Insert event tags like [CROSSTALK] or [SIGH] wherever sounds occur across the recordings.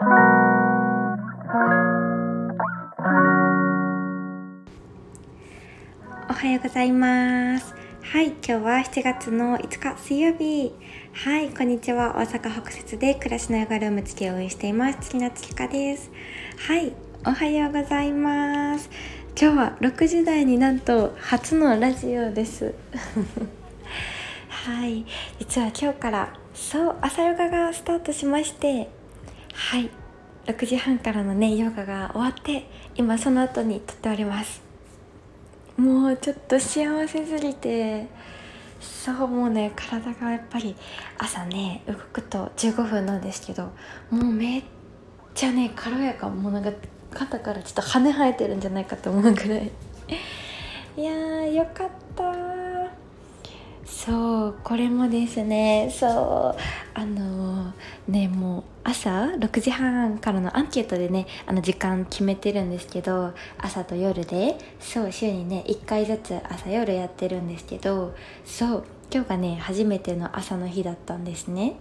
おはようございます。はい今日は7月の5日水曜日。はいこんにちは。大阪北節で暮らしのヨガルーム付きを応援しています。月の月香です。はいおはようございます。今日は6時台になんと初のラジオです。[LAUGHS] はい実は今日からそう朝ヨガがスタートしましてはい。6時半からのねヨガが終わって今その後に撮っております。もうちょっと幸せすぎてそうもうね体がやっぱり朝ね動くと15分なんですけどもうめっちゃね軽やかもうなんか肩からちょっと羽生えてるんじゃないかと思うぐらい。いやーよかったそうこれもですねそうあのねもう朝6時半からのアンケートでねあの時間決めてるんですけど朝と夜でそう週にね1回ずつ朝夜やってるんですけどそう今日がね初めての朝の日だったんですね。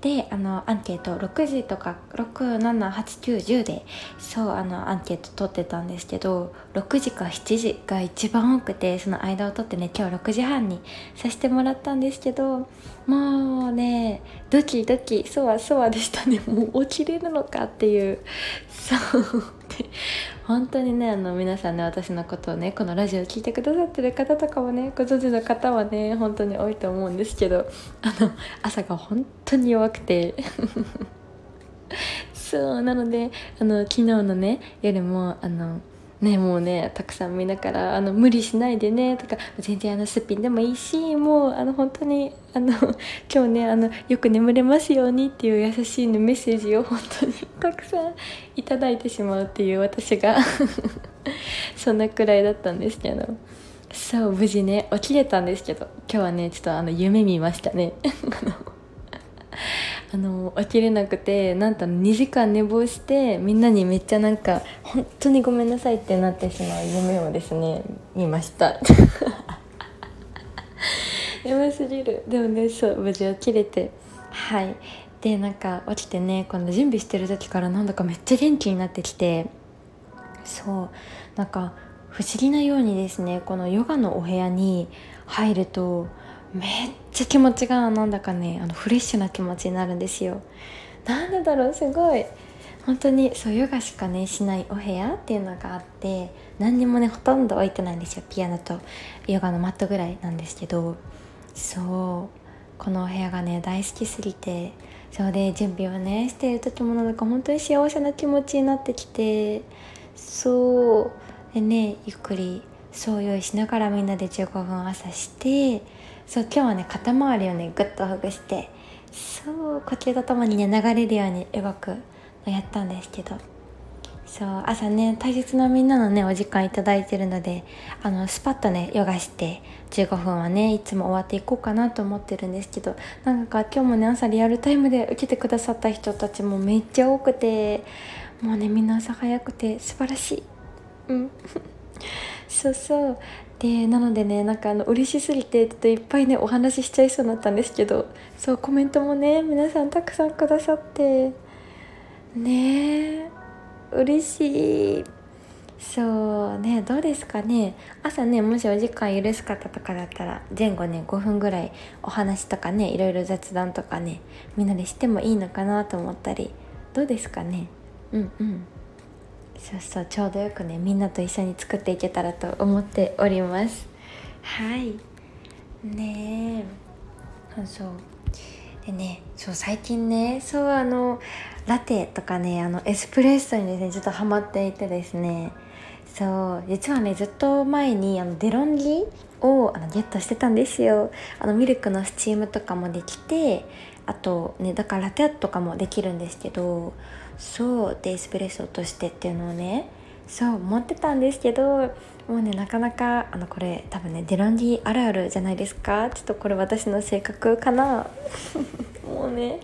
であのアンケート6時とか678910でそうあのアンケート取ってたんですけど6時か7時が一番多くてその間を取ってね今日6時半にさせてもらったんですけどもうねドキドキそわそわでしたね。もう起きれるのかっていう。そう。本当にねあの皆さんね私のことをねこのラジオ聴いてくださってる方とかもねご存知の方はね本当に多いと思うんですけどあの朝が本当に弱くて。[LAUGHS] そうなのであの昨日のね夜もあのねもうねたくさん見ながらあの無理しないでねとか全然あのすっぴんでもいいしもうあの本当にあの [LAUGHS] 今日ねあのよく眠れますようにっていう優しい、ね、メッセージを本当にたくさんいただいてしまうっていう私が [LAUGHS] そんなくらいだったんですけどそう無事ね起きれたんですけど今日はねちょっとあの夢見ましたね。[LAUGHS] あの起きれなくてなんと2時間寝坊してみんなにめっちゃなんか本当にごめんなさいってなってしまう夢をですね [LAUGHS] 見ました。[LAUGHS] やばすぎる。でもねそう無事起きれて。はい。でなんか起きてねこの準備してる時からなんだかめっちゃ元気になってきて。そう。なんか不思議なようにですねこのヨガのお部屋に入るとめっちゃ気持ちがなんだかねあのフレッシュな気持ちになるんですよ。なんでだろうすごい。本当にそうヨガしかねしないお部屋っていうのがあって何にもねほとんど置いてないんですよピアノとヨガのマットぐらいなんですけど。そう。このお部屋がね大好きすぎて。そうで準備をねしている時もなんか本当に幸せな気持ちになってきて。そう。でねゆっくりそう用意しながらみんなで15分朝してそう今日はね肩周りをねぐっとほぐしてそう呼吸とともにね流れるように動くのやったんですけどそう朝ね大切なみんなのねお時間いいてるのであのスパッとねヨガして15分はねいつも終わっていこうかなと思ってるんですけどなんか今日もね朝リアルタイムで受けてくださった人たちもめっちゃ多くてもうねみんな朝早くて素晴らしい。うん。そうそう。でなのでねなんかあの嬉しすぎてちょっといっぱいねお話ししちゃいそうになったんですけどそうコメントもね皆さんたくさんくださって。ねえ。嬉しい。そうねどうですかね。朝ねもしお時間許す方とかだったら前後ね5分ぐらいお話とかねいろいろ雑談とかねみんなでしてもいいのかなと思ったり。どうですかね。うんうん。そうそうちょうどよくねみんなと一緒に作っていけたらと思っております。はい。ねえ。そう。でねそう最近ねそうあのラテとかねあのエスプレッソにですねちょっとハマっていてですね。そう。実はねずっと前にあのデロンギをあのゲットしてたんですよ。あのミルクのスチームとかもできてあとねだからラテアとかもできるんですけどそうでエスプレッソとしてっていうのをねそう思ってたんですけどもうねなかなかあのこれ多分ねデロンギあるあるじゃないですか？ちょっとこれ私の性格かな？[LAUGHS] もうね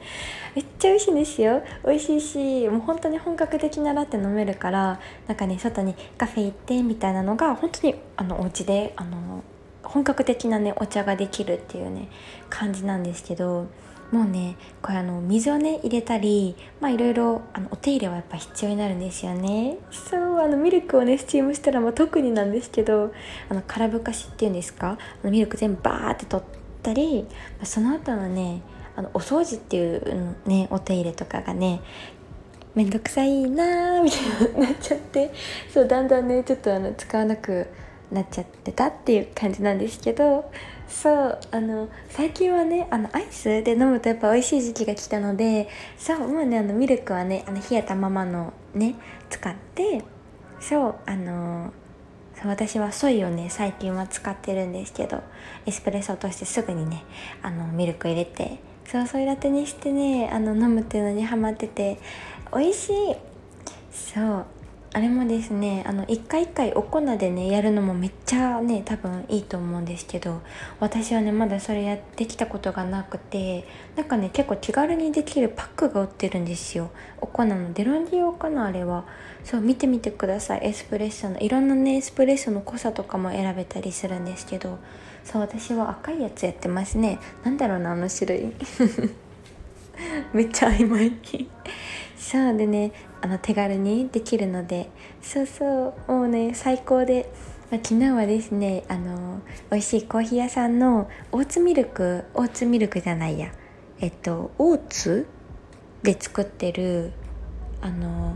めっちゃ美味しいんですよ。美味しいしもう本当に本格的なラテ飲めるからなんかね外にカフェ行ってみたいなのが本当にあのお家であの本格的なねお茶ができるっていうね感じなんですけどもうねこれあの水をね入れたりまあいろいろあのお手入れはやっぱ必要になるんですよね。そうあのミルクをねスチームしたらまあ特になんですけどあの空ぶかしっていうんですか？あのミルク全部バーって取ったりまあその後のねあのお掃除っていうねお手入れとかがねめんどくさいなーみたいになっちゃってそうだんだんねちょっとあの使わなくなっちゃってたっていう感じなんですけどそうあの最近はねあのアイスで飲むとやっぱ美味しい時期が来たのでそうもうねあのミルクはねあの冷えたままのね使ってそうあのそう私はソイをね最近は使ってるんですけどエスプレッソとしてすぐにねあのミルク入れてそうソイラテにしてねあの飲むっていうのにハマってて美味しい。そうあれもですねあの一回一回お粉でねやるのもめっちゃね多分いいと思うんですけど私はねまだそれやってきたことがなくてなんかね結構気軽にできるパックが売ってるんですよ。お粉のデロンディオかなあれは。そう見てみてください。エスプレッソのいろんなねエスプレッソの濃さとかも選べたりするんですけどそう私は赤いやつやってますね。なんだろうなあの種類。[LAUGHS] めっちゃ曖昧。に [LAUGHS] そうでねあの手軽にできるのでそうそうもうね最高で、まあ、昨日はですねあの美味しいコーヒー屋さんのオーツミルクオーツミルクじゃないやえっとオーツで作ってるあの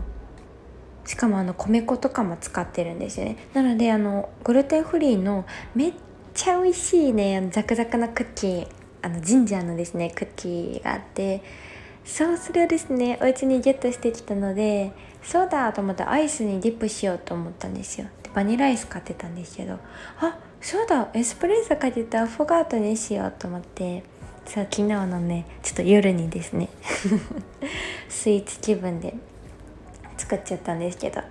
しかもあの米粉とかも使ってるんですよね。なのであのグルテンフリーのめっちゃ美味しいねザクザクなクッキーあのジンジャーのですねクッキーがあってそうそれをですねお家にゲットしてきたのでそうだと思ってアイスにディップしようと思ったんですよ。でバニラアイス買ってたんですけどあそうだエスプレッソかけてアフォガートにしようと思って。そう昨日のねちょっと夜にですね [LAUGHS] スイーツ気分で作っちゃったんですけど。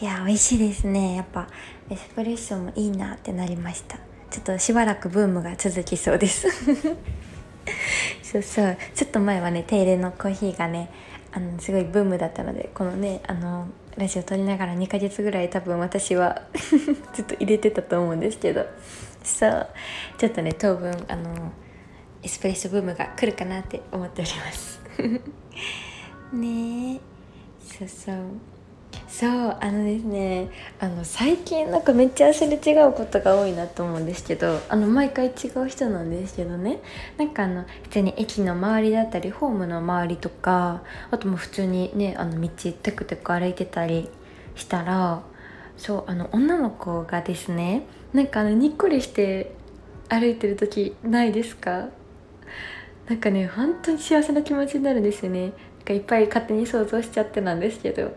いや美味しいですね。やっぱエスプレッソもいいなってなりました。ちょっとしばらくブームが続きそうです。そうそう。ちょっと前はね手入れのコーヒーがねあのすごいブームだったのでこのねあのラジオ撮りながら2ヶ月ぐらい多分私は [LAUGHS] ずっと入れてたと思うんですけど。そう。ちょっとね当分あのエスプレッソブームが来るかなって思っております。[LAUGHS] ねえ。そうそう。そうあのですねあの最近なんかめっちゃすれ違うことが多いなと思うんですけどあの毎回違う人なんですけどね。なんかあの普通に駅の周りだったりホームの周りとかあとも普通にねあの道テクテク歩いてたりしたらそうあの女の子がですねなんかあのにっこりして歩いてる時ないですか？なんかね本当に幸せな気持ちになるんですよね。なんかいっぱい勝手に想像しちゃってなんですけど。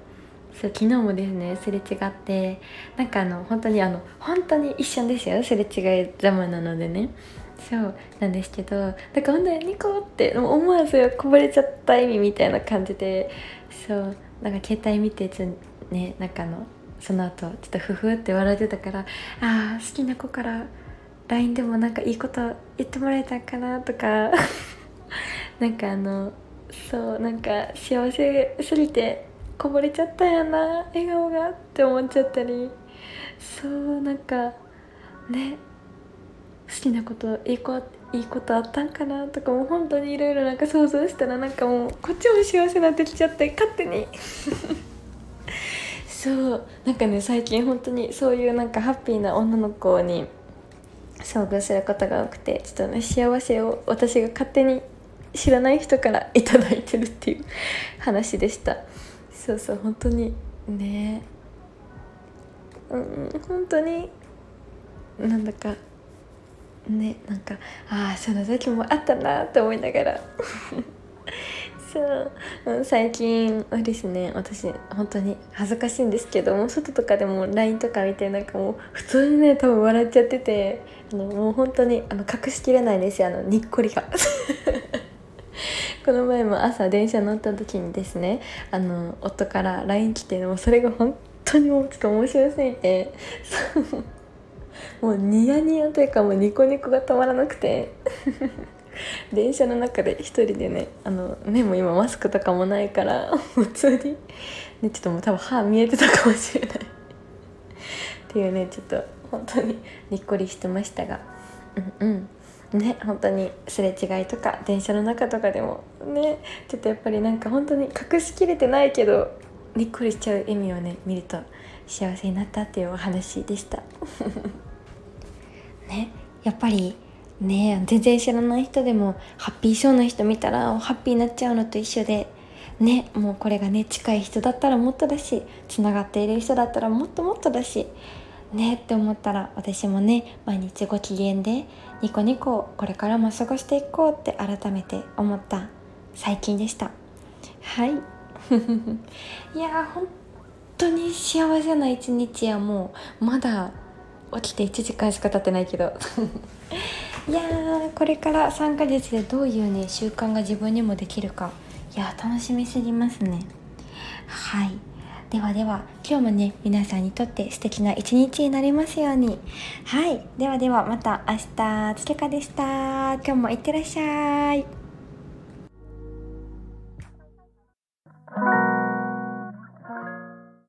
そう昨日もですねすれ違ってなんかあの本当にあの本当に一瞬ですよすれ違いざまなのでね。そうなんですけどだから本当にニコって思わずこぼれちゃった意味みたいな感じでそうなんか携帯見てちょねなんかあのその後ちょっとフフって笑ってたからああ好きな子から LINE でもなんかいいこと言ってもらえたかなとか [LAUGHS] なんかあのそうなんか幸せすぎてこぼれちゃったやな笑顔がって思っちゃったり。そうなんかね好きなこといいこいいことあったんかなとかも本当にいろいろなんか想像したらなんかもうこっちも幸せになってきちゃって勝手に。[LAUGHS] そうなんかね最近本当にそういうなんかハッピーな女の子に遭遇することが多くてちょっとね幸せを私が勝手に知らない人から頂いてるっていう話でした。そうそう本当に。ね。うん本当に。なんだか。ねなんかああその時もあったなって思いながら。[LAUGHS] そう。最近はですね私本当に恥ずかしいんですけども外とかでも LINE とか見てなんかもう普通にね多分笑っちゃっててあのもう本当にあの隠しきれないんですよあのにっこりが。この前も朝電車乗った時にですねあの夫から LINE 来てもそれが本当にもうちょっと面白すぎて [LAUGHS] もうニヤニヤというかもうニコニコが止まらなくて [LAUGHS] 電車の中で一人でねあの目も今マスクとかもないから普通に、ね、ちょっともう多分歯見えてたかもしれない。っていうねちょっと本当ににっこりしてましたが。うんうん。ね本当にすれ違いとか電車の中とかでもねちょっとやっぱりなんか本当に隠しきれてないけどにっこりしちゃう笑みをね見ると幸せになったっていうお話でした。[LAUGHS] ねやっぱりね全然知らない人でもハッピーそうな人見たらハッピーになっちゃうのと一緒でねもうこれがね近い人だったらもっとだしつながっている人だったらもっともっとだしねって思ったら私もね毎日ご機嫌でニコニコこれからも過ごしていこうって改めて思った最近でした。はい。[LAUGHS] いや本当に幸せな一日やもうまだ起きて1時間しか経ってないけど。[LAUGHS] いやーこれから3ヶ月でどういうね習慣が自分にもできるか。いや楽しみすぎますね。はい。ではでは今日もね皆さんにとって素敵な一日になりますように。はい。ではではまた明日つけかでした。今日もいってらっしゃい。